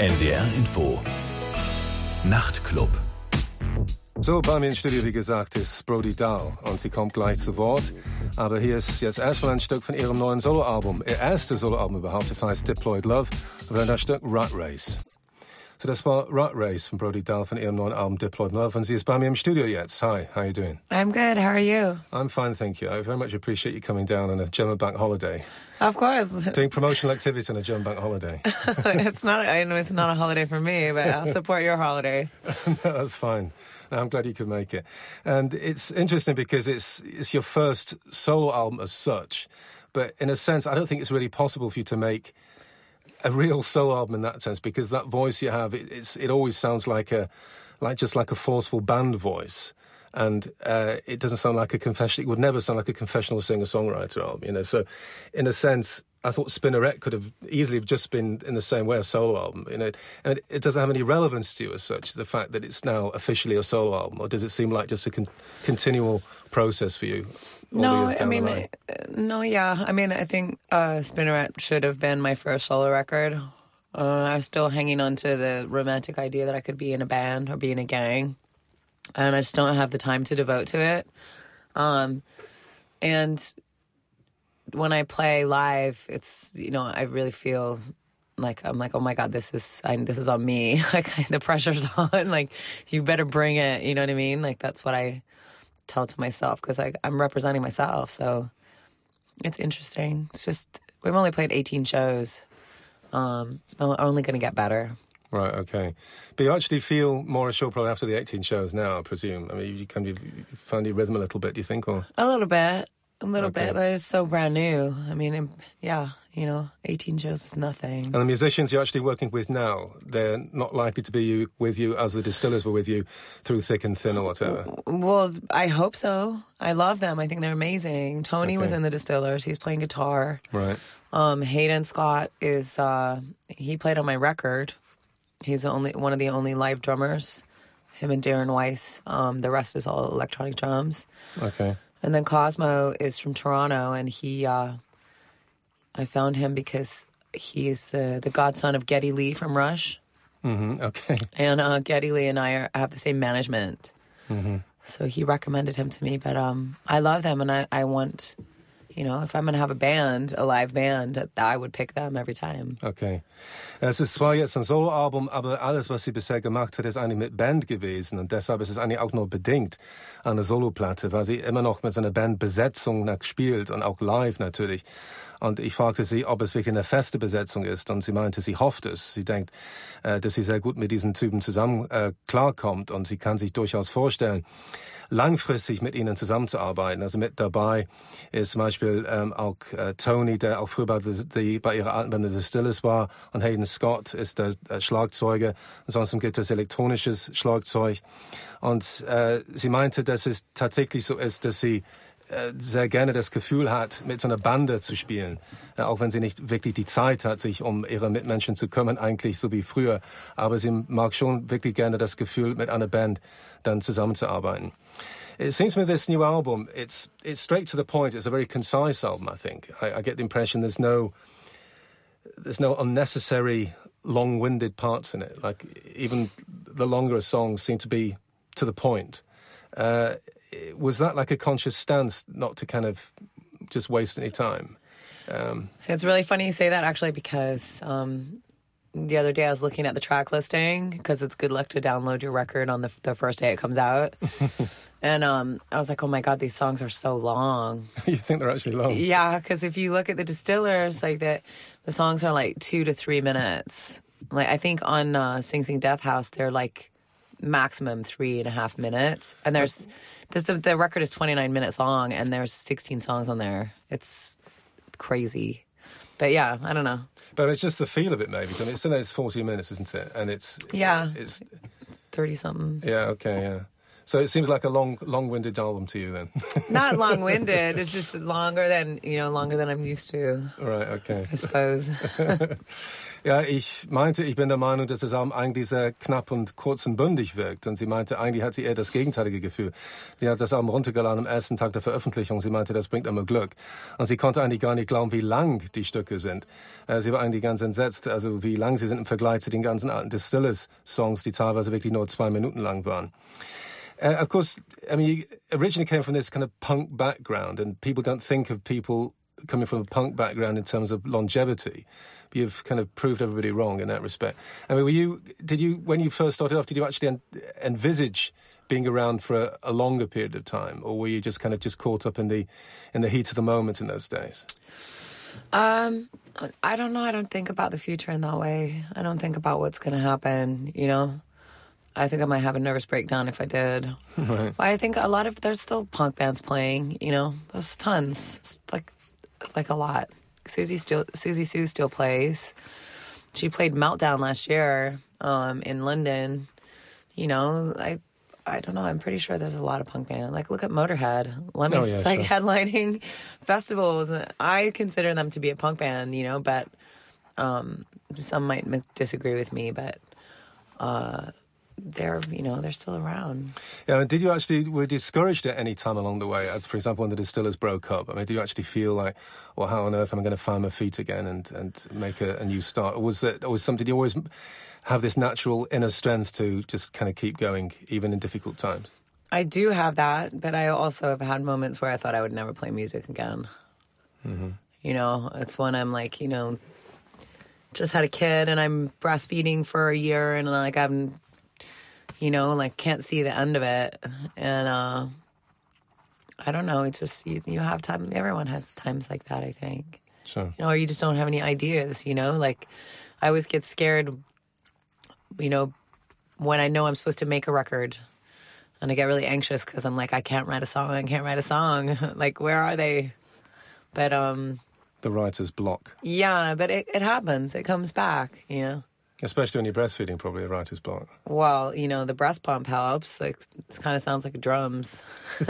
NDR Info. Nachtclub. So, bei mir im Studio, wie gesagt, ist Brody Dahl und sie kommt gleich zu Wort. Aber hier ist jetzt erstmal ein Stück von ihrem neuen Soloalbum. Ihr erstes Soloalbum überhaupt, das heißt Deployed Love. Und dann das Stück Rat Race. So, das war Rat Race von Brody Dalle von ihrem neuen Album Diploid Love. Und sie ist bei mir im Studio jetzt. Hi, how are you doing? I'm good. How are you? I'm fine, thank you. I very much appreciate you coming down on a German bank holiday. Of course. Doing promotional activity on a German bank holiday. it's not. I know it's not a holiday for me, but I'll support your holiday. no, that's fine. No, I'm glad you could make it. And it's interesting because it's it's your first solo album as such, but in a sense, I don't think it's really possible for you to make a real solo album in that sense because that voice you have, it, it always sounds like a like just like a forceful band voice. And uh, it doesn't sound like a confession. It would never sound like a confessional singer-songwriter album, you know. So, in a sense, I thought Spinneret could have easily just been in the same way a solo album. You know, and it, it, doesn't have any relevance to you as such. The fact that it's now officially a solo album, or does it seem like just a con- continual process for you? No, I mean, uh, no, yeah. I mean, I think uh, Spinneret should have been my first solo record. Uh, I was still hanging on to the romantic idea that I could be in a band or be in a gang, and I just don't have the time to devote to it. Um, and when I play live, it's you know I really feel like I'm like oh my god this is I, this is on me like the pressure's on like you better bring it you know what I mean like that's what I tell to myself because I'm representing myself so it's interesting it's just we've only played 18 shows um we're only going to get better Right, okay. But you actually feel more assured probably after the 18 shows now, I presume. I mean, you kind of found your rhythm a little bit, do you think? or A little bit. A little okay. bit, but it's so brand new. I mean, yeah, you know, 18 shows is nothing. And the musicians you're actually working with now, they're not likely to be you, with you as the distillers were with you through thick and thin or whatever. Well, I hope so. I love them. I think they're amazing. Tony okay. was in the distillers. He's playing guitar. Right. Um, Hayden Scott is, uh, he played on my record. He's the only one of the only live drummers. Him and Darren Weiss. Um, the rest is all electronic drums. Okay. And then Cosmo is from Toronto, and he, uh, I found him because he's the the godson of Geddy Lee from Rush. Mm-hmm. Okay. And uh, Geddy Lee and I are, have the same management. Mm-hmm. So he recommended him to me, but um, I love them, and I, I want, you know, if I'm going have a band, a live band, I would pick them every time. Okay. Es ist zwar jetzt ein Soloalbum, aber alles, was sie bisher gemacht hat, ist eigentlich mit Band gewesen und deshalb ist es eigentlich auch nur bedingt eine Soloplatte, weil sie immer noch mit so einer Bandbesetzung spielt und auch live natürlich. Und ich fragte sie, ob es wirklich eine feste Besetzung ist. Und sie meinte, sie hofft es. Sie denkt, äh, dass sie sehr gut mit diesen Typen zusammen äh, klarkommt. Und sie kann sich durchaus vorstellen, langfristig mit ihnen zusammenzuarbeiten. Also mit dabei ist zum Beispiel ähm, auch äh, Tony, der auch früher bei, die, bei ihrer alten Band The Stillers war. Und Hayden Scott ist der, der Schlagzeuger. Ansonsten gibt es elektronisches Schlagzeug. Und äh, sie meinte, dass es tatsächlich so ist, dass sie äh, sehr gerne das Gefühl hat, mit so einer Bande zu spielen. Ja, auch wenn sie nicht wirklich die Zeit hat, sich um ihre Mitmenschen zu kümmern, eigentlich so wie früher. Aber sie mag schon wirklich gerne das Gefühl, mit einer Band dann zusammenzuarbeiten. It seems me this new album, it's, it's straight to the point. It's a very concise album, I think. I, I get the impression there's no, there's no unnecessary long-winded parts in it. Like even the longer songs seem to be to the point. Uh, was that like a conscious stance not to kind of just waste any time? Um, it's really funny you say that actually because um, the other day I was looking at the track listing because it's good luck to download your record on the, the first day it comes out. and um, I was like, oh my God, these songs are so long. you think they're actually long? Yeah, because if you look at the distillers, like the, the songs are like two to three minutes. Like I think on uh, Sing Sing Death House, they're like maximum three and a half minutes. And there's this, the record is 29 minutes long, and there's 16 songs on there. It's crazy, but yeah, I don't know. But it's just the feel of it, maybe. I mean, it's, it's 40 minutes, isn't it? And it's yeah, it's 30 something. Yeah. Okay. Yeah. So it seems like a long, long-winded album to you, then. Not long-winded. it's just longer than you know, longer than I'm used to. Right. Okay. I suppose. Ja, ich meinte, ich bin der Meinung, dass das Album eigentlich sehr knapp und kurz und bündig wirkt. Und sie meinte, eigentlich hat sie eher das gegenteilige Gefühl. Sie hat das Album runtergeladen am ersten Tag der Veröffentlichung. Sie meinte, das bringt immer Glück. Und sie konnte eigentlich gar nicht glauben, wie lang die Stücke sind. Äh, sie war eigentlich ganz entsetzt, also wie lang sie sind im Vergleich zu den ganzen alten Distillers-Songs, die teilweise wirklich nur zwei Minuten lang waren. Uh, of course, I mean, originally came from this kind of punk background, and people don't think of people coming from a punk background in terms of longevity. You've kind of proved everybody wrong in that respect. I mean, were you? Did you, when you first started off, did you actually en- envisage being around for a, a, longer period of time, or were you just kind of just caught up in the in the heat of the moment in those days? Um, I don't know. I don't think about the future in that way. I don't think about what's going to happen. You know, I think I might have a nervous breakdown if I did. Right. I think a lot of there's still punk bands playing. You know, there's tons. It's like like a lot. Susie still Siouxsie Sioux still plays. She played Meltdown last year um, in London. You know, I I don't know. I'm pretty sure there's a lot of punk band. Like look at Motorhead. Lemmy's oh, yeah, like sure. headlining festivals. I consider them to be a punk band. You know, but um, some might disagree with me. But uh, they're you know they're still around. Yeah, and did you actually were discouraged at any time along the way? As for example, when the distillers broke up, I mean, do you actually feel like, well, how on earth am I going to find my feet again and and make a, a new start? Or was that was something you always have this natural inner strength to just kind of keep going even in difficult times? I do have that, but I also have had moments where I thought I would never play music again. Mm-hmm. You know, it's when I'm like, you know, just had a kid and I'm breastfeeding for a year and like I'm you know, like can't see the end of it. And uh, I don't know. It's just you, you have time. Everyone has times like that. I think. Sure. You know, or you just don't have any ideas. You know, like I always get scared. You know, when I know I'm supposed to make a record, and I get really anxious because I'm like, I can't write a song. I can't write a song. like, where are they? But um. The writer's block. Yeah, but it, it happens. It comes back. You know. Especially when you're breastfeeding, probably a writer's block. Well, you know, the breast pump helps. Like, it kind of sounds like drums.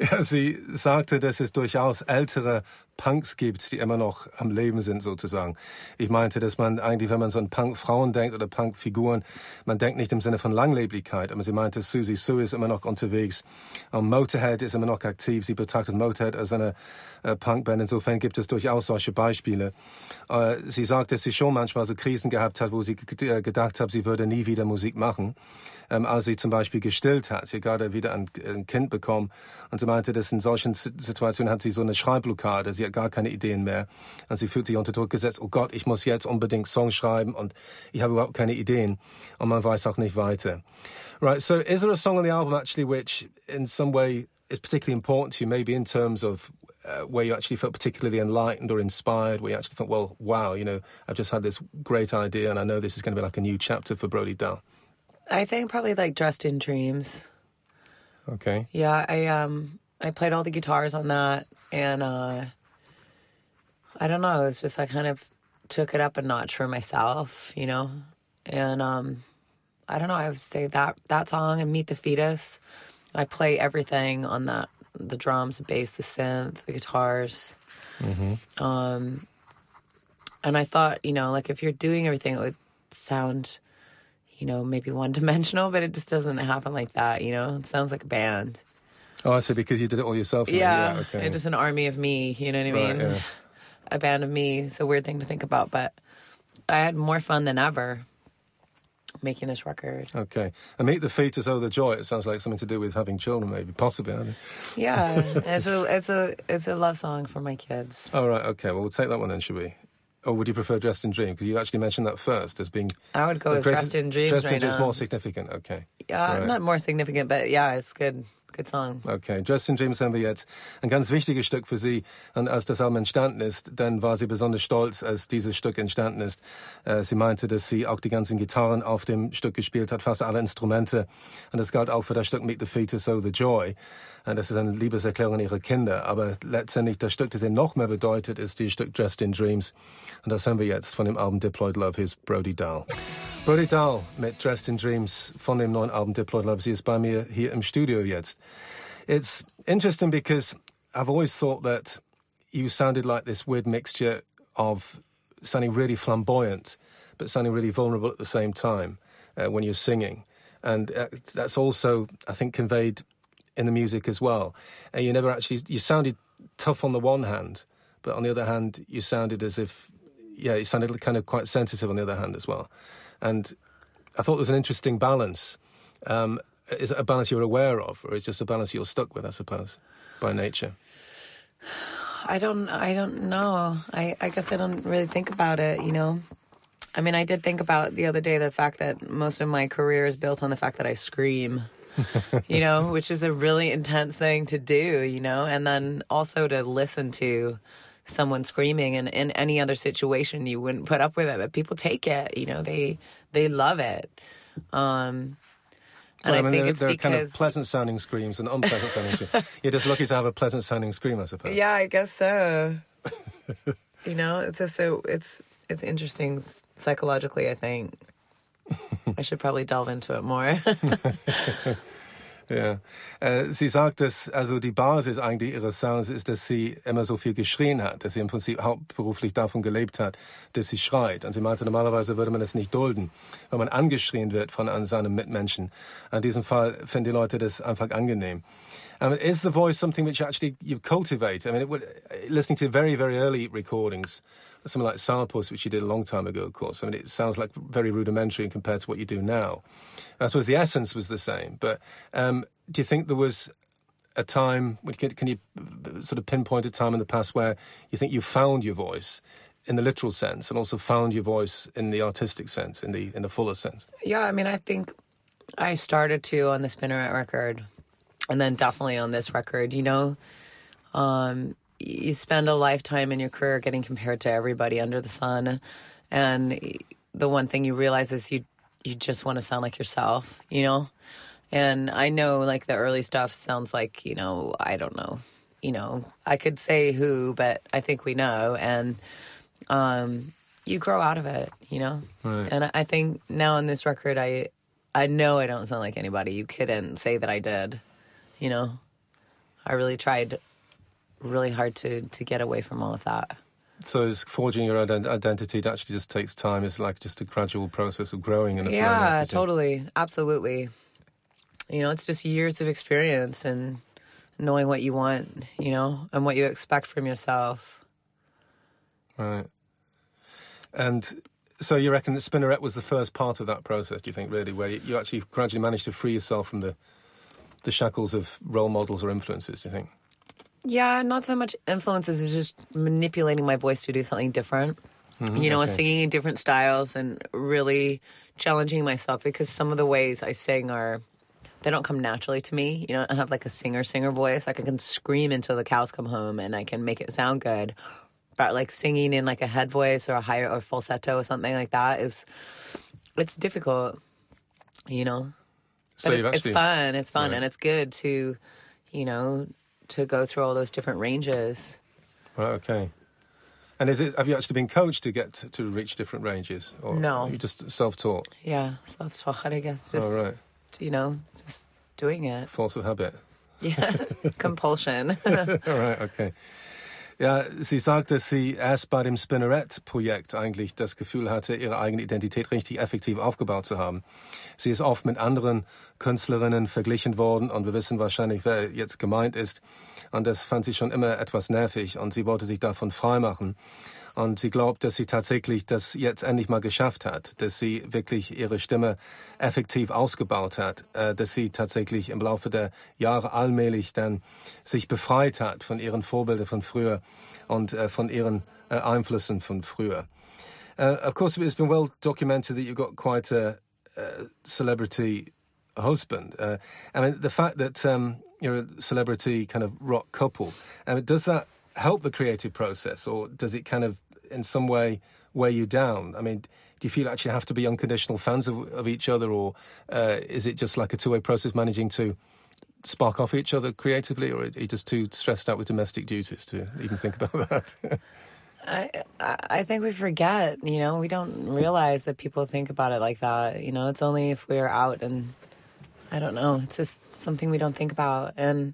ja, sie sagte, dass es durchaus ältere Punks gibt, die immer noch am Leben sind sozusagen. Ich meinte, dass man eigentlich, wenn man so an Punk-Frauen denkt oder Punk-Figuren, man denkt nicht im Sinne von Langlebigkeit, aber sie meinte, Susie Sue ist immer noch unterwegs. Und Motorhead ist immer noch aktiv. Sie betrachtet Motorhead als eine äh, Punkband. Insofern gibt es durchaus solche Beispiele. Äh, sie sagt, dass sie schon manchmal so Krisen gehabt hat, wo sie äh, gedacht hat, sie würde nie wieder Musik machen ähm, als sie zum Beispiel gestillt hat. Sie hat gerade wieder ein, ein, Kind bekommen und sie meinte, dass in solchen Situationen hat sie so eine Schreibblockade. Sie hat gar keine Ideen mehr. Und sie fühlt sich unter Druck gesetzt, oh Gott, ich muss jetzt unbedingt Songs schreiben und ich habe überhaupt keine Ideen. Und man weiß auch nicht weiter. Right, so is there a song on the album actually which in some way is particularly important to you, maybe in terms of uh, where you actually felt particularly enlightened or inspired, where you actually thought, well, wow, you know, I've just had this great idea and I know this is going to be like a new chapter for Brody Dalle? I think probably like Dressed in Dreams. Okay. Yeah, I um I played all the guitars on that and uh I don't know, it's just I kind of took it up a notch for myself, you know. And um I don't know, I would say that that song and Meet the Fetus. I play everything on that the drums, the bass, the synth, the guitars. Mm-hmm. Um and I thought, you know, like if you're doing everything it would sound you know, maybe one dimensional, but it just doesn't happen like that, you know? It sounds like a band. Oh, I see, because you did it all yourself. Yeah, yeah okay. just an army of me, you know what I mean? Right, yeah. A band of me. It's a weird thing to think about, but I had more fun than ever making this record. Okay. And Meet the Fetus, Oh the Joy, it sounds like something to do with having children, maybe, possibly. Yeah, it's a, it's, a, it's a love song for my kids. All right, okay. Well, we'll take that one then, should we? Or would you prefer Dressed in Dream? Because you actually mentioned that first as being. I would go with Dressed in Dreams. Dressed right in Dreams more significant. Okay. Yeah, right. not more significant, but yeah, it's good. Song. Okay, Justin James haben wir jetzt. Ein ganz wichtiges Stück für sie. Und als das Album entstanden ist, dann war sie besonders stolz, als dieses Stück entstanden ist. Äh, sie meinte, dass sie auch die ganzen Gitarren auf dem Stück gespielt hat, fast alle Instrumente. Und das galt auch für das Stück Meet the Fetus, So the Joy. Und das ist eine Liebeserklärung an ihre Kinder. Aber letztendlich das Stück, das ihr noch mehr bedeutet, ist die Stück Dressed in Dreams. Und das hören wir jetzt von dem Album Deployed Love, his Brody Dahl. Brody Dahl mit Dressed in Dreams von dem neuen Album Diploid Love. Sie ist bei mir hier im Studio jetzt. It's interesting because I've always thought that you sounded like this weird mixture of sounding really flamboyant, but sounding really vulnerable at the same time uh, when you're singing. And uh, that's also, I think, conveyed in the music as well. And you never actually, you sounded tough on the one hand, but on the other hand, you sounded as if, yeah, you sounded kind of quite sensitive on the other hand as well. And I thought there was an interesting balance. Um, is it a balance you're aware of, or is it just a balance you're stuck with, I suppose, by nature? I don't. I don't know. I, I guess I don't really think about it. You know. I mean, I did think about the other day the fact that most of my career is built on the fact that I scream. you know, which is a really intense thing to do. You know, and then also to listen to someone screaming and in any other situation you wouldn't put up with it but people take it you know they they love it um and well, I, mean, think there, it's there because are kind of pleasant sounding screams and unpleasant sounding screams. You're just lucky to have a pleasant sounding scream, I suppose. yeah i guess so you know it's just so it's it's interesting psychologically i think i should probably delve into it more Ja. Äh, sie sagt, dass also die Basis eigentlich ihres Sounds ist, dass sie immer so viel geschrien hat, dass sie im Prinzip hauptberuflich davon gelebt hat, dass sie schreit. Und sie meinte, normalerweise würde man das nicht dulden, wenn man angeschrien wird von seinem Mitmenschen. In diesem Fall finden die Leute das einfach angenehm. I mean, is the voice something which actually you cultivate? I mean, would, listening to very, very early recordings, something like Sourpuss, which you did a long time ago, of course. I mean, it sounds like very rudimentary compared to what you do now. I suppose the essence was the same. But um, do you think there was a time, can, you sort of pinpoint a time in the past where you think you found your voice? in the literal sense and also found your voice in the artistic sense in the in the fuller sense yeah i mean i think i started to on the spinneret record and then definitely on this record you know um, you spend a lifetime in your career getting compared to everybody under the sun and the one thing you realize is you you just want to sound like yourself, you know? And I know like the early stuff sounds like, you know, I don't know. You know, I could say who, but I think we know and um you grow out of it, you know? Right. And I think now on this record I I know I don't sound like anybody. You couldn't say that I did. You know? I really tried really hard to to get away from all of that. So is forging your own identity it actually just takes time. It's like just a gradual process of growing and yeah, totally, absolutely. You know, it's just years of experience and knowing what you want, you know, and what you expect from yourself. Right. And so you reckon that Spinneret was the first part of that process? Do you think really, where you actually gradually managed to free yourself from the the shackles of role models or influences? Do you think? Yeah, not so much influences as just manipulating my voice to do something different. Mm-hmm, you know, okay. singing in different styles and really challenging myself because some of the ways I sing are they don't come naturally to me. You know, I have like a singer singer voice. Like I can scream until the cows come home and I can make it sound good. But like singing in like a head voice or a higher or falsetto or something like that is it's difficult. You know. So but actually, it's fun. It's fun right. and it's good to, you know, to go through all those different ranges. Right. Okay. And is it? Have you actually been coached to get to, to reach different ranges, or no? you just self-taught? Yeah, self-taught. I guess just oh, right. you know, just doing it. Force of habit. Yeah, compulsion. all right. Okay. Ja, sie sagt, dass sie erst bei dem Spinneret-Projekt eigentlich das Gefühl hatte, ihre eigene Identität richtig effektiv aufgebaut zu haben. Sie ist oft mit anderen Künstlerinnen verglichen worden und wir wissen wahrscheinlich, wer jetzt gemeint ist. Und das fand sie schon immer etwas nervig und sie wollte sich davon freimachen. Und sie glaubt, dass sie tatsächlich das jetzt endlich mal geschafft hat, dass sie wirklich ihre Stimme effektiv ausgebaut hat, äh, dass sie tatsächlich im Laufe der Jahre allmählich dann sich befreit hat von ihren Vorbildern von früher und äh, von ihren äh, Einflüssen von früher. Of course, it's been well documented that you've got quite a, a celebrity husband. I mean, the fact that um, you're a celebrity kind of rock couple, mean, does that help the creative process, or does it kind of in some way weigh you down? I mean, do you feel actually have to be unconditional fans of, of each other, or uh, is it just like a two way process managing to spark off each other creatively, or are you just too stressed out with domestic duties to even think about that? I I think we forget. You know, we don't realize that people think about it like that. You know, it's only if we're out and I don't know. It's just something we don't think about, and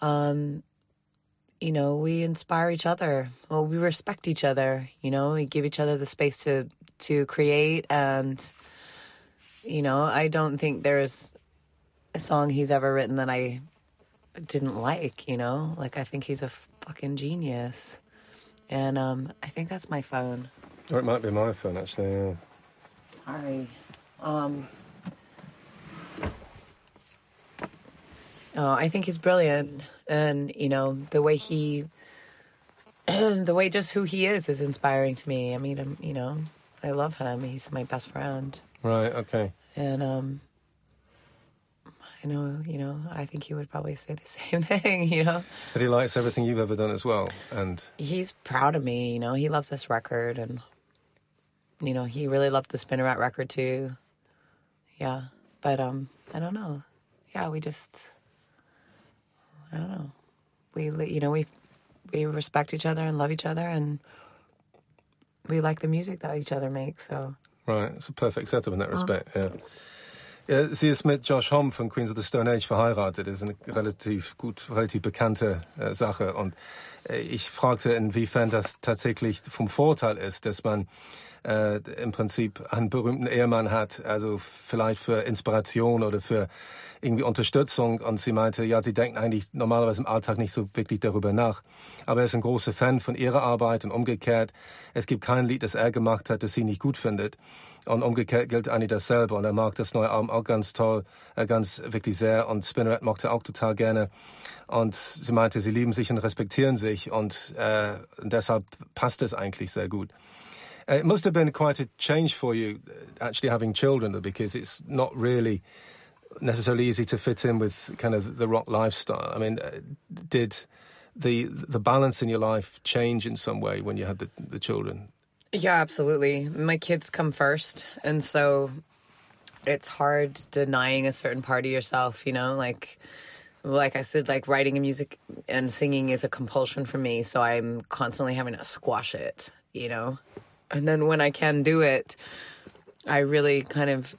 um, you know, we inspire each other. Well, we respect each other. You know, we give each other the space to to create, and you know, I don't think there's a song he's ever written that I didn't like. You know, like I think he's a fucking genius, and um, I think that's my phone. Or it might be my phone, actually. Yeah. Sorry. Um, oh, I think he's brilliant, and you know the way he, the way just who he is, is inspiring to me. I mean, I'm, you know, I love him. He's my best friend, Right. Okay. and um, I know, you know, I think he would probably say the same thing. You know, But he likes everything you've ever done as well, and he's proud of me. You know, he loves this record, and you know, he really loved the Spinneret record too. Yeah, but um, I don't know. Yeah, we just, I don't know. We, you know, we we respect each other and love each other, and we like the music that each other makes. So right, it's a perfect setup in that oh. respect. Ja. Ja, sie ist mit Josh Homme von Queens of the Stone Age verheiratet. Das ist eine relativ gut, relativ bekannte äh, Sache. Und ich fragte, inwiefern das tatsächlich vom Vorteil ist, dass man äh, im Prinzip einen berühmten Ehemann hat, also vielleicht für Inspiration oder für irgendwie Unterstützung. Und sie meinte, ja, sie denken eigentlich normalerweise im Alltag nicht so wirklich darüber nach. Aber er ist ein großer Fan von ihrer Arbeit und umgekehrt. Es gibt kein Lied, das er gemacht hat, das sie nicht gut findet. Und umgekehrt gilt Annie dasselbe. Und er mag das neue Album auch ganz toll, äh, ganz wirklich sehr. Und Spinneret mochte auch total gerne. Und sie meinte, sie lieben sich und respektieren sich. Und äh, deshalb passt es eigentlich sehr gut. Uh, it must have been quite a change for you, uh, actually having children, because it's not really necessarily easy to fit in with kind of the rock lifestyle. I mean, uh, did the the balance in your life change in some way when you had the, the children? Yeah, absolutely. My kids come first, and so it's hard denying a certain part of yourself, you know, like like I said, like writing and music and singing is a compulsion for me, so I'm constantly having to squash it, you know. And then when I can do it, I really kind of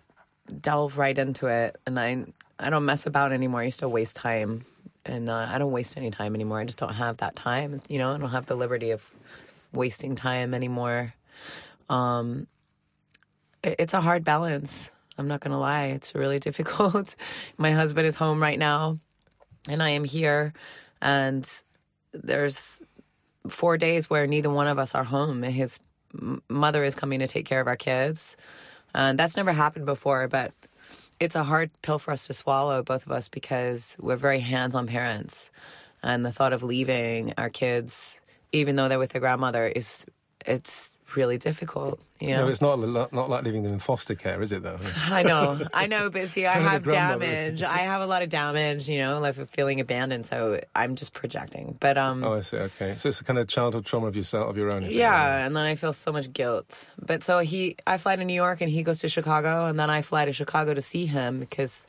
delve right into it, and I I don't mess about anymore. I used to waste time, and uh, I don't waste any time anymore. I just don't have that time, you know. I don't have the liberty of wasting time anymore. Um, it- it's a hard balance. I'm not gonna lie; it's really difficult. My husband is home right now, and I am here, and there's four days where neither one of us are home. His mother is coming to take care of our kids, and that's never happened before. But it's a hard pill for us to swallow, both of us, because we're very hands-on parents, and the thought of leaving our kids, even though they're with their grandmother, is it's really difficult. You know, No, it's not not like leaving them in foster care, is it? Though. I know, I know, but see, I Some of the have damage. I have a lot of damage, you know, like feeling abandoned. So I'm just projecting. But um, Oh, I see. Okay, so it's a kind of childhood trauma of yourself, of your own. yeah, and then I feel so much guilt. But so he, I fly to New York and he goes to Chicago, and then I fly to Chicago to see him because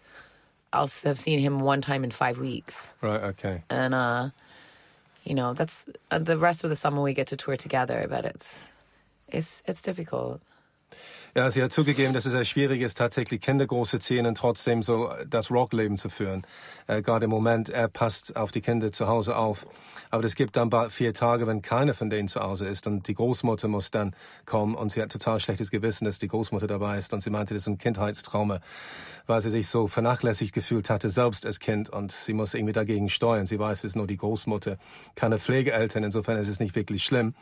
I'll have seen him one time in five weeks, Right. Okay. and uh, you know, that's uh, the rest of the summer we get to tour together. But it's it's it's difficult. Ja, sie hat zugegeben, dass es sehr schwierig ist, tatsächlich Kinder großzuziehen und trotzdem so das Rockleben zu führen. Äh, gerade im Moment, er passt auf die Kinder zu Hause auf. Aber es gibt dann bald vier Tage, wenn keiner von denen zu Hause ist und die Großmutter muss dann kommen und sie hat total schlechtes Gewissen, dass die Großmutter dabei ist und sie meinte, das ist ein Kindheitstrauma, weil sie sich so vernachlässigt gefühlt hatte, selbst als Kind und sie muss irgendwie dagegen steuern. Sie weiß, es ist nur die Großmutter, keine Pflegeeltern, insofern ist es nicht wirklich schlimm.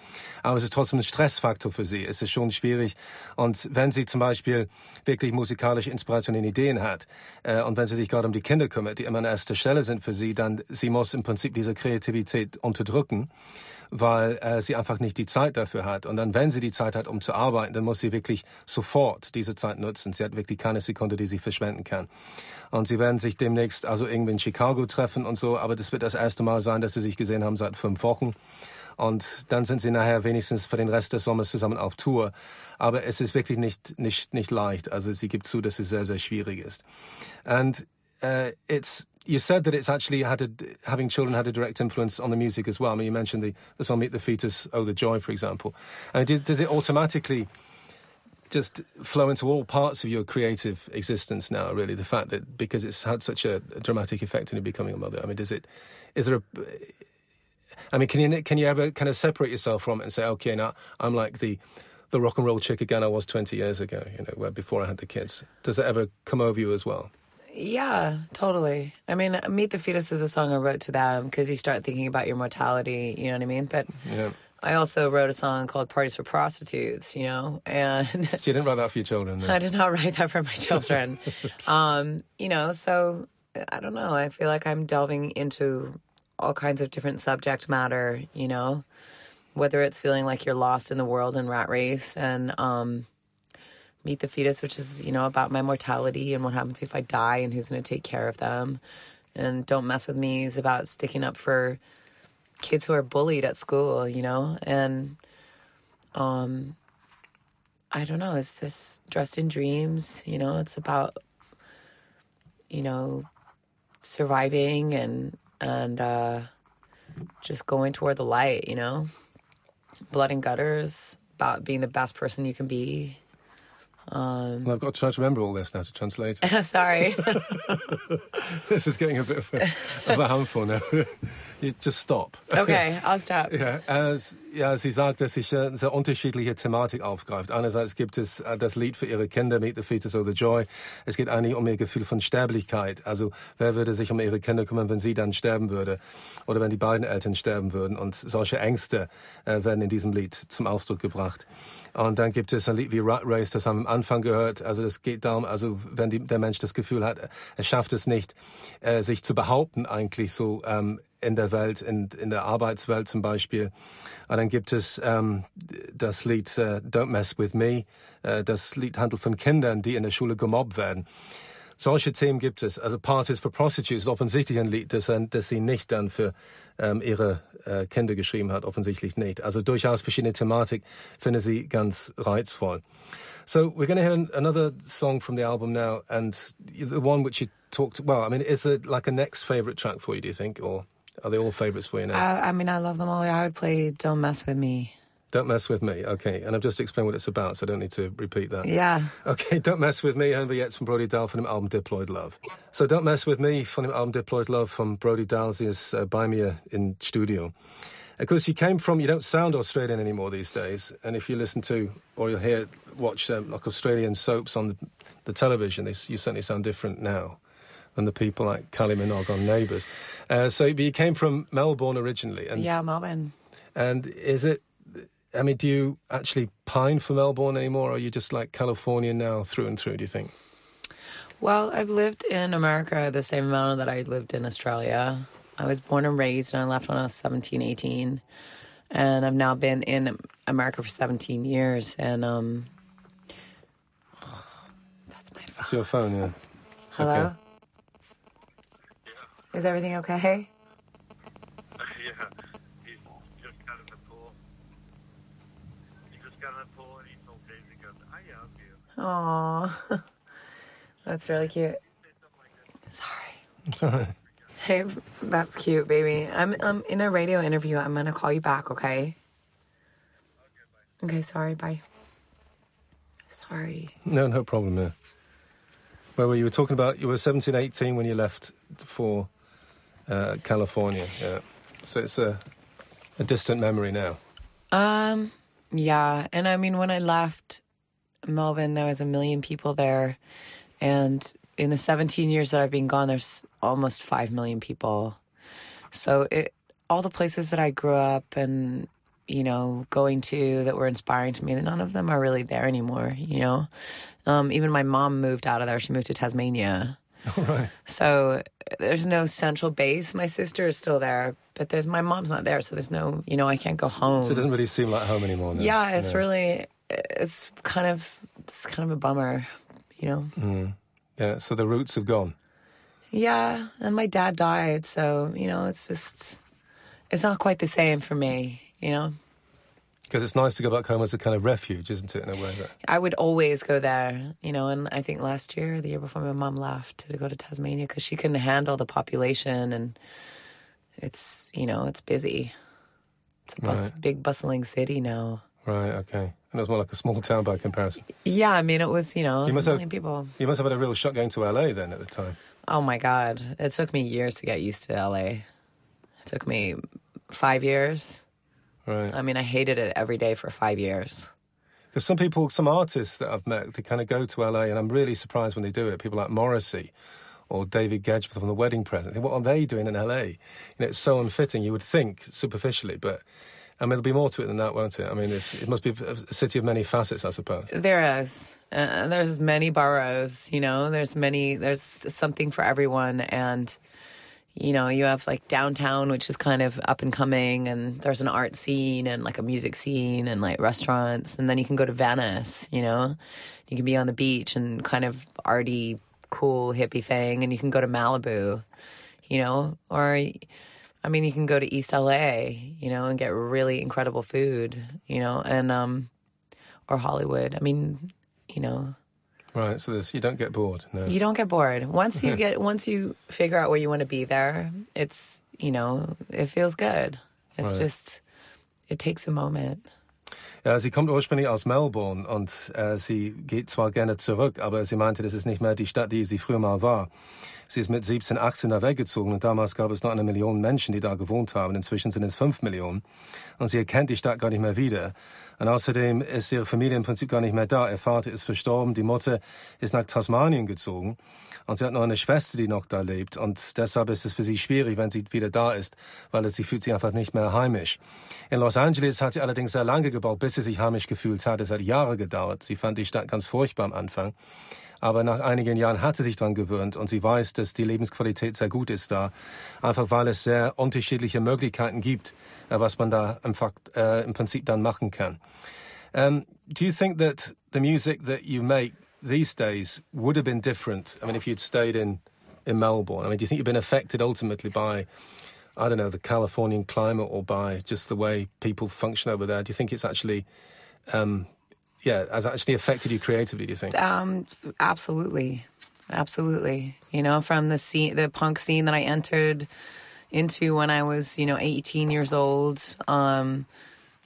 Aber es ist trotzdem ein Stressfaktor für sie. Es ist schon schwierig und wenn sie zum Beispiel wirklich musikalische Inspiration und Ideen hat äh, und wenn sie sich gerade um die Kinder kümmert, die immer an erster Stelle sind für sie, dann sie muss im Prinzip diese Kreativität unterdrücken, weil äh, sie einfach nicht die Zeit dafür hat. Und dann, wenn sie die Zeit hat, um zu arbeiten, dann muss sie wirklich sofort diese Zeit nutzen. Sie hat wirklich keine Sekunde, die sie verschwenden kann. Und sie werden sich demnächst also irgendwie in Chicago treffen und so, aber das wird das erste Mal sein, dass sie sich gesehen haben seit fünf Wochen. Und dann sind sie nachher wenigstens für den Rest des Sommers zusammen auf Tour. Aber es ist wirklich nicht, nicht, nicht leicht. Also sie gibt zu, dass es sehr, sehr schwierig ist. And uh, it's you said that it's actually had a, having children had a direct influence on the music as well. I mean, you mentioned the, the song "Meet the Fetus," "Oh the Joy," for example. And did, does it automatically just flow into all parts of your creative existence now? Really, the fact that because it's had such a, a dramatic effect in you becoming a mother. I mean, does it? Is there a? I mean, can you can you ever kind of separate yourself from it and say, okay, now I'm like the the rock and roll chick again I was 20 years ago, you know, where before I had the kids. Does it ever come over you as well? Yeah, totally. I mean, Meet the Fetus is a song I wrote to them because you start thinking about your mortality, you know what I mean? But Yeah. I also wrote a song called Parties for Prostitutes, you know, and So you didn't write that for your children? then? I did not write that for my children. um, you know, so I don't know. I feel like I'm delving into all kinds of different subject matter, you know, whether it's feeling like you're lost in the world and rat race and um, Meet the Fetus, which is, you know, about my mortality and what happens if I die and who's going to take care of them. And Don't Mess With Me is about sticking up for kids who are bullied at school, you know, and um, I don't know, it's this dressed in dreams, you know, it's about you know, surviving and and uh just going toward the light, you know. Blood and gutters, about being the best person you can be. Well, I've got to try to remember all this now to translate it. Sorry. this is getting a bit of a, of a handful now. you just stop. okay, I'll stop. Ja, äh, ja, sie sagt, dass sich eine sehr unterschiedliche Thematik aufgreift. Einerseits gibt es äh, das Lied für ihre Kinder, Meet the Fetus or the Joy. Es geht eigentlich um ihr Gefühl von Sterblichkeit. Also, wer würde sich um ihre Kinder kümmern, wenn sie dann sterben würde? Oder wenn die beiden Eltern sterben würden? Und solche Ängste äh, werden in diesem Lied zum Ausdruck gebracht. Und dann gibt es ein Lied wie Rat Race, das am Anfang gehört. Also das geht darum, also wenn die, der Mensch das Gefühl hat, er schafft es nicht, äh, sich zu behaupten eigentlich so ähm, in der Welt, in, in der Arbeitswelt zum Beispiel. Und dann gibt es ähm, das Lied äh, Don't Mess With Me. Äh, das Lied handelt von Kindern, die in der Schule gemobbt werden. Solche Themen gibt es. Also Parties for Prostitutes offensichtlich ein Lied, das, das sie nicht dann für ähm, ihre äh, Kinder geschrieben hat, offensichtlich nicht. Also durchaus verschiedene Thematik finde sie ganz reizvoll. So we're going to hear another song from the album now, and the one which you talked. Well, I mean, is it like a next favorite track for you? Do you think, or are they all favorites for you now? I, I mean, I love them all. I would play Don't Mess With Me. Don't mess with me. Okay, and I've just explained what it's about, so I don't need to repeat that. Yeah. Okay, Don't Mess With Me, Henry Yates from Brody Dalle von dem Album Diploid Love. So Don't Mess With Me von dem Album Diploid Love from Brody Dalle, sie ist äh, bei mir in Studio. Of course, you came from, you don't sound Australian anymore these days, and if you listen to, or you'll hear, watch um, like Australian soaps on the, the television, they, you certainly sound different now than the people like Kylie Minogue on Neighbours. Uh, so, but you came from Melbourne originally, and Yeah, Melbourne. and is it? I mean, do you actually pine for Melbourne anymore, or are you just like California now through and through? Do you think? Well, I've lived in America the same amount that I lived in Australia. I was born and raised, and I left when I was 17, 18. And I've now been in America for 17 years. And um, that's my phone. It's your phone, yeah. It's Hello? okay. Is everything okay? yeah, he's just got in the pool. He just got in the pool and he told Daisy, goes, I love you. Aw. That's really cute. Sorry. Hey, that's cute, baby. I'm I'm in a radio interview. I'm gonna call you back, okay? Okay, sorry, bye. Sorry. No, no problem. Yeah. Well, well, you were talking about you were 17, 18 when you left for uh, California. Yeah. So it's a, a distant memory now. Um, yeah, and I mean when I left Melbourne, there was a million people there, and in the 17 years that I've been gone, there's almost five million people. So it all the places that I grew up and you know going to that were inspiring to me, none of them are really there anymore. You know, um, even my mom moved out of there. She moved to Tasmania. All right. So there's no central base. My sister is still there, but there's my mom's not there, so there's no, you know, I can't go home. So it doesn't really seem like home anymore. Now. yeah, it's No. really, it's kind of, it's kind of a bummer, you know. Mm. Yeah. So the roots have gone. Yeah, and my dad died, so you know, it's just, it's not quite the same for me, you know. Because it's nice to go back home as a kind of refuge, isn't it, in a way? That... I would always go there, you know, and I think last year, the year before, my mom left to go to Tasmania because she couldn't handle the population and it's, you know, it's busy. It's a bus- Right. big, bustling city now. Right, okay. And it was more like a small town by comparison. Yeah, I mean, it was, you know, You must a have- million people. You must have had a real shock going to LA then at the time. Oh my God. It took me years to get used to LA. It took me five years. Right. I mean, I hated it every day for five years. Because some people, some artists that I've met, they kind of go to LA, and I'm really surprised when they do it. People like Morrissey or David Gedge from The Wedding Present. What are they doing in LA? You know, it's so unfitting. You would think superficially, but I mean, there'll be more to it than that, won't it? I mean, it must be a city of many facets, I suppose. There is. Uh, there's many boroughs, you know, there's many, there's something for everyone. And, you know, you have like downtown, which is kind of up and coming, and there's an art scene and like a music scene and like restaurants. And then you can go to Venice, you know, you can be on the beach and kind of arty, cool, hippie thing. And you can go to Malibu, you know, or, I mean, you can go to East LA, you know, and get really incredible food, you know, and, um, or Hollywood. I mean, you know, Right, so there's, you don't get bored. No. you don't get bored. Once you get once you figure out where you want to be there, it's, you know, it feels good. It's Right. just it takes a moment. Ja, sie kommt ursprünglich aus Melbourne und äh, sie geht zwar gerne zurück, aber sie meinte, das ist nicht mehr die Stadt, die sie früher mal war. Sie ist mit 17, 18 da weggezogen und damals gab es noch eine Million Menschen, die da gewohnt haben. Inzwischen sind es fünf Millionen und sie erkennt die Stadt gar nicht mehr wieder. Und außerdem ist ihre Familie im Prinzip gar nicht mehr da. Ihr Vater ist verstorben, die Mutter ist nach Tasmanien gezogen und sie hat noch eine Schwester, die noch da lebt. Und deshalb ist es für sie schwierig, wenn sie wieder da ist, weil sie fühlt sich einfach nicht mehr heimisch. In Los Angeles hat sie allerdings sehr lange gebaut, bis sie sich heimisch gefühlt hat. Es hat Jahre gedauert. Sie fand die Stadt ganz furchtbar am Anfang. Aber nach einigen Jahren hat sie sich daran gewöhnt und sie weiß, dass die Lebensqualität sehr gut ist da. Einfach weil es sehr unterschiedliche Möglichkeiten gibt, äh, was man da im, Fakt, äh, im Prinzip dann machen kann. Um, do you think that the music that you make these days would have been different? I mean, if you'd stayed in, in Melbourne, I mean, do you think you've been affected ultimately by, I don't know, the Californian climate or by just the way people function over there? Do you think it's actually, um, yeah, has actually affected you creatively? Do you think? Um, absolutely, absolutely. You know, from the scene, the punk scene that I entered into when I was, you know, 18 years old. Um,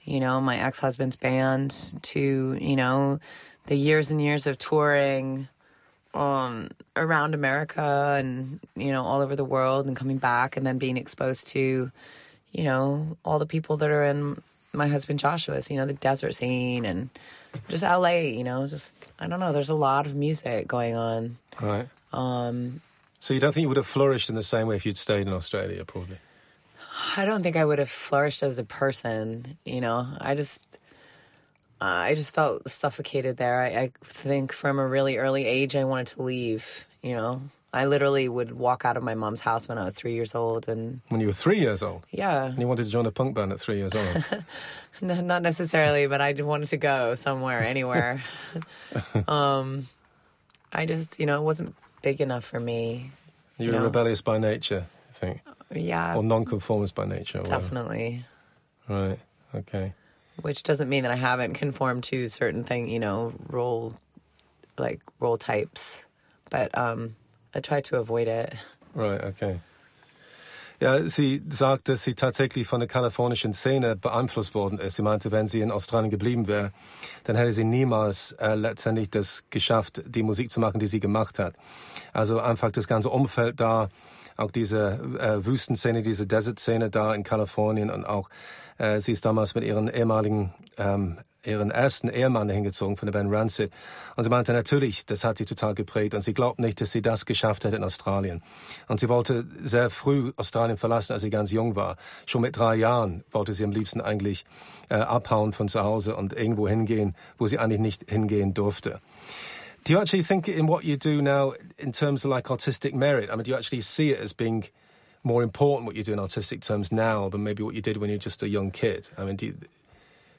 you know, my ex husband's band to, you know, the years and years of touring um, around America and, you know, all over the world and coming back and then being exposed to, you know, all the people that are in my husband Joshua's, you know, the desert scene and just LA, you know, just, I don't know, there's a lot of music going on. Right. Um, So you don't think you would have flourished in the same way if you'd stayed in Australia, probably? I don't think I would have flourished as a person. You know, I just, uh, I just felt suffocated there. I, I think from a really early age, I wanted to leave. You know, I literally would walk out of my mom's house when I was three years old, and When you were three years old, yeah, and you wanted to join a punk band at three years old. n- not necessarily, but I wanted to go somewhere, anywhere. um, I just, you know, it wasn't big enough for me. You were No. rebellious by nature, I think, Yeah, or non-conformist by nature. whatever. definitely. Right. Okay. which doesn't mean that I haven't conformed to certain thing, you know, role like role types, but um, I try to avoid it. Right, okay. Ja, sie sagt, dass sie tatsächlich von der kalifornischen Szene beeinflusst worden ist. Sie meinte, wenn sie in Australien geblieben wäre, dann hätte sie niemals äh, letztendlich das geschafft, die Musik zu machen, die sie gemacht hat. Also einfach das ganze Umfeld da, auch diese äh, Wüstenszene, diese Desert-Szene da in Kalifornien und auch äh, sie ist damals mit ihren ehemaligen ähm, ihren ersten Ehemann hingezogen von der Band Rancid. Und sie meinte, natürlich, das hat sie total geprägt. Und sie glaubt nicht, dass sie das geschafft hätte in Australien. Und sie wollte sehr früh Australien verlassen, als sie ganz jung war. Schon mit drei Jahren wollte sie am liebsten eigentlich äh, abhauen von zu Hause und irgendwo hingehen, wo sie eigentlich nicht hingehen durfte. Do you actually think in what you do now, in terms of like artistic merit? I mean, do you actually see it as being more important what you do in artistic terms now than maybe what you did when you were just a young kid? I mean, do you,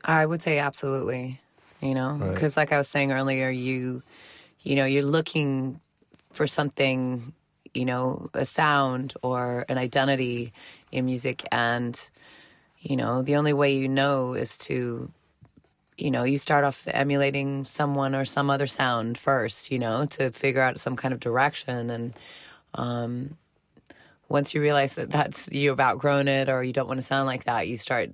I would say absolutely, you know, Right. because like I was saying earlier, you, you know, you're looking for something, you know, a sound or an identity in music, and you know, the only way you know is to you know, you start off emulating someone or some other sound first, you know, to figure out some kind of direction. And um, once you realize that that's you've outgrown it or you don't want to sound like that, you start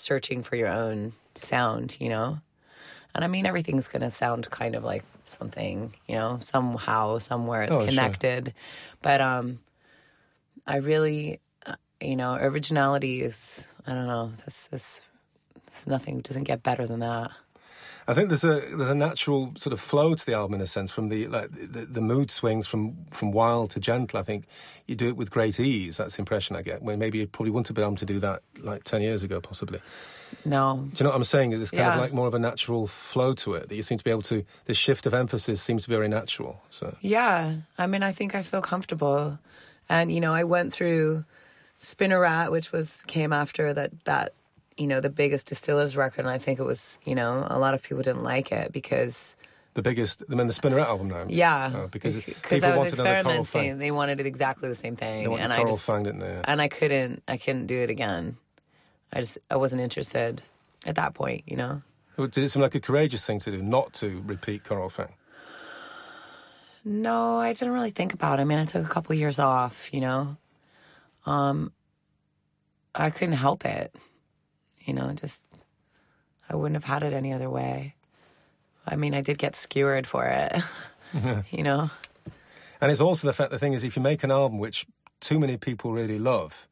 searching for your own sound, you know. And I mean, everything's going to sound kind of like something, you know, somehow, somewhere it's Oh, sure. connected. But um, I really, uh, you know, originality is, I don't know, this is, this nothing doesn't get better than that. I think there's a there's a natural sort of flow to the album in a sense from the like the, the mood swings from from wild to gentle. I think you do it with great ease. That's the impression I get. When maybe you probably wouldn't have been able to do that like ten years ago, possibly. No, Do you know what I'm saying? There's kind of like more of a natural flow to it that you seem to be able to. This shift of emphasis seems to be very natural. So Yeah, I mean, I think I feel comfortable, and you know, I went through Spinneret, which was came after that that you know the biggest distillers record, and I think it was you know a lot of people didn't like it because the biggest, I mean, the Spinnerette album now. yeah, Oh, because because I was wanted another Coral experimenting, they wanted it exactly the same thing, and I Coral just Fang, didn't they? And I couldn't I couldn't do it again. I just I wasn't interested at that point, you know. Did it seem like a courageous thing to do, not to repeat Coral Fang? No, I didn't really think about it. I mean, I took a couple years off, you know. Um I couldn't help it. You know, just I wouldn't have had it any other way. I mean, I did get skewered for it. you know. And it's also the fact the thing is, if you make an album which too many people really love,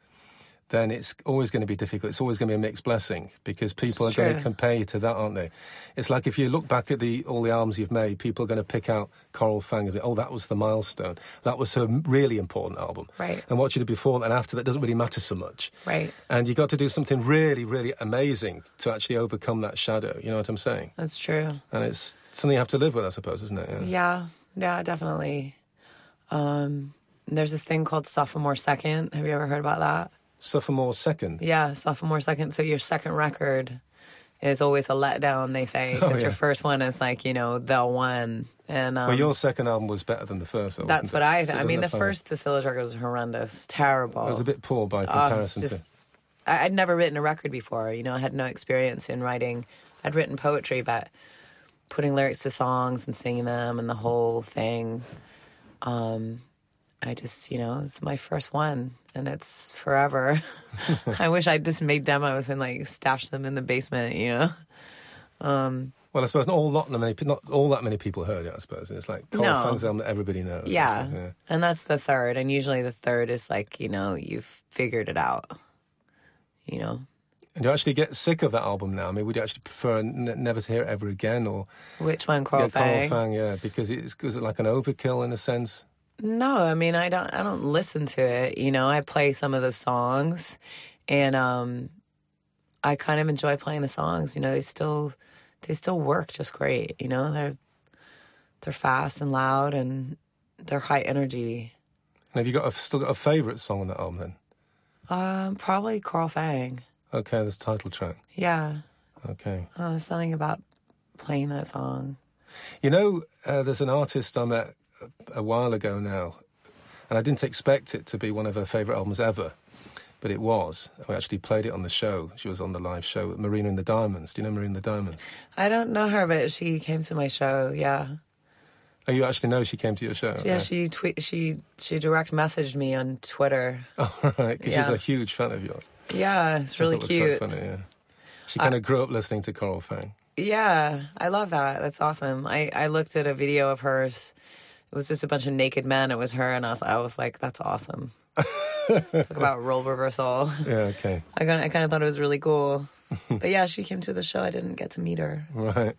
then it's always going to be difficult. It's always going to be a mixed blessing because people It's are going to compare you to that, aren't they? It's like if you look back at the all the albums you've made, people are going to pick out Coral Fang and be, oh, that was the milestone. That was her really important album. Right. And what you did before and after that doesn't really matter so much. Right. And you got to do something really, really amazing to actually overcome that shadow. You know what I'm saying? That's true. And it's something you have to live with, I suppose, isn't it? Yeah, yeah, definitely. Um, there's this thing called sophomore second. Have you ever heard about that? Sophomore second. Yeah, sophomore second. So your second record is always a letdown. They say Oh, because your first one is like you know the one, and um, Well, your second album was better than the first. though, that's what it? I. So I mean, the first Distillers record was horrendous, terrible. It was a bit poor by Oh, comparison to. just- I, I'd never written a record before. You know, I had no experience in writing. I'd written poetry, but putting lyrics to songs and singing them and the whole thing. Um, I just, you know, it's my first one, and it's forever. I wish I'd just made demos and like stashed them in the basement. You know. Um, Well, I suppose not all not many not all that many people heard it. I suppose it's like Coral No. Fang's album that everybody knows. yeah. yeah. and that's the third, and usually the third is like, you know, you've figured it out. You know, And do you actually get sick of that album now? I mean, would you actually prefer n- never to hear it ever again, or which one, Coral yeah, Coral Fang? Fang? Yeah, because it's is it like an overkill in a sense? No, I mean I don't I don't listen to it. You know, I play some of those songs and um I kind of enjoy playing the songs. You know, they still they still work just great, you know. They're they're fast and loud and they're high energy. And have you got a, still got a favourite song on that album then? Um probably Coral Fang. Okay, this title track. Yeah. Okay. Uh, something about playing that song. You know, uh, there's an artist I met a, while ago now, and I didn't expect it to be one of her favourite albums ever, but it was. We actually played it on the show. She was on the live show with Marina and the Diamonds. Do you know Marina and the Diamonds? I don't know her, but she came to my show. Yeah. Oh, you actually know she came to your show? Yeah, she tweet she she direct messaged me on Twitter. Oh, right, because she's a huge fan of yours. Yeah, it's really cute. funny, yeah. She kind of grew up listening to Coral Fang. Yeah, I love that. That's awesome. I, I looked at a video of hers. It was just a bunch of naked men. It was her, and us. I was like, that's awesome. Talk about role reversal. Yeah, okay. I kind I kind of thought it was really cool. But yeah, she came to the show. I didn't get to meet her. Right.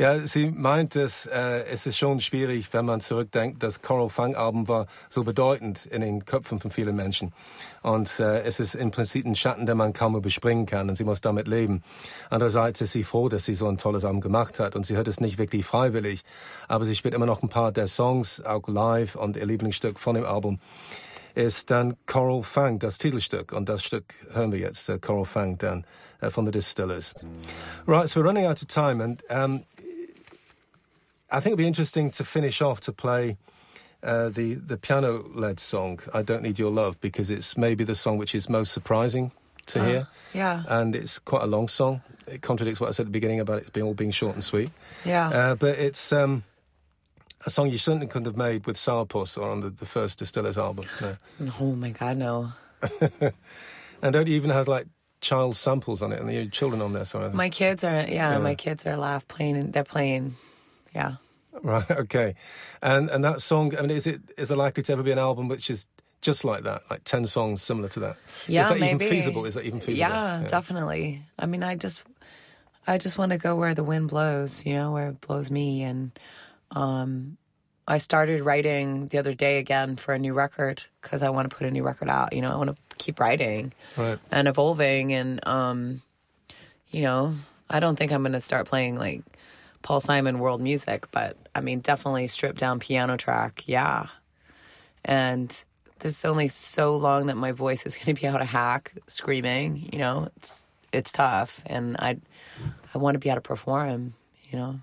Ja, sie meint es, äh, es ist schon schwierig, wenn man zurückdenkt, das Coral Fang Album war so bedeutend in den Köpfen von vielen Menschen. Und äh, es ist im Prinzip ein Schatten, den man kaum überspringen kann und sie muss damit leben. Andererseits ist sie froh, dass sie so ein tolles Album gemacht hat und sie hört es nicht wirklich freiwillig. Aber sie spielt immer noch ein paar der Songs, auch live und ihr Lieblingsstück von dem Album ist dann Coral Fang, das Titelstück. Und das Stück hören wir jetzt, äh, Coral Fang, dann äh, von the Distillers. Right, so we're running out of time, and um, I think it'd be interesting to finish off to play uh, the the piano-led song "I Don't Need Your Love" because it's maybe the song which is most surprising to hear. Yeah. And it's quite a long song. It contradicts what I said at the beginning about it being all being short and sweet. Yeah. Uh, but it's um, a song you certainly couldn't have made with Sourpuss or on the, the first Distillers album. No. oh my God, no. And don't you even have like child samples on it and the children on there? So My kids are yeah, my kids are laugh playing. They're playing. Yeah. Right. Okay. And and that song. I mean, is it is there likely to ever be an album which is just like that, like ten songs similar to that? Yeah, Is that maybe. even feasible? Is that even feasible? Yeah, definitely. I mean, I just, I just want to go where the wind blows. You know, where it blows me. And um, I started writing the other day again for a new record because I want to put a new record out. You know, I want to keep writing Right. and evolving. And um, you know, I don't think I'm going to start playing like Paul Simon world music, but I mean, definitely stripped down piano track. Yeah. And there's only so long that my voice is going to be able to hack screaming. You know, it's it's tough, and I I want to be able to perform. You know,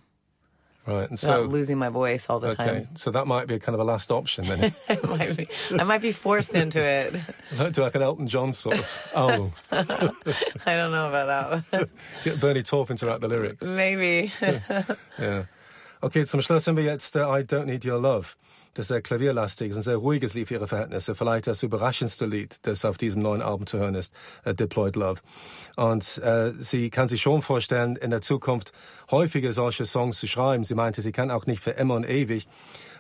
Right. And so losing my voice all the time. okay, time. so that might be a kind of a last option then. I might be, I might be forced into it. Do like an Elton John sort of Oh. I don't know about that. Get Bernie Taupin to write the lyrics. Maybe. yeah. Okay, zum Schluss haben wir jetzt I Don't Need Your Love. Das sehr klavierlastig, ist ein sehr ruhiges Lied für ihre Verhältnisse. Vielleicht das überraschendste Lied, das auf diesem neuen Album zu hören ist, äh, Deployed Love. Und äh, sie kann sich schon vorstellen, in der Zukunft häufiger solche Songs zu schreiben. Sie meinte, sie kann auch nicht für immer und ewig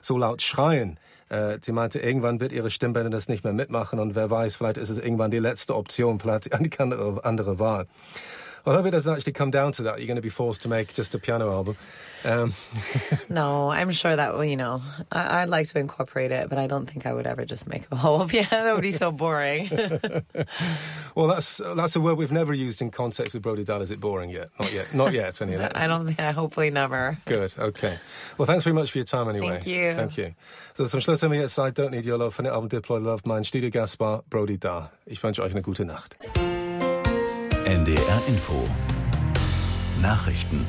so laut schreien. Äh, sie meinte, irgendwann wird ihre Stimmbänder das nicht mehr mitmachen und wer weiß, vielleicht ist es irgendwann die letzte Option, vielleicht eine andere Wahl. I hope it doesn't actually come down to that. You're going to be forced to make just a piano album. Um, No, I'm sure that well, you know, I, I'd like to incorporate it, but I don't think I would ever just make a whole piano. that would be so boring. well, that's that's a word we've never used in context with Brody Dalle. Is it boring yet? Not yet. Not yet. Anyway. I don't think. I hopefully never. Good. Okay. Well, thanks very much for your time anyway. Thank you. Thank you. So zum Schluss haben wir jetzt I Don't Need Your Love von dem Album Diploid Love. Mein Studiogast war Brody Dalle. Ich wünsche euch eine gute Nacht. NDR Info. Nachrichten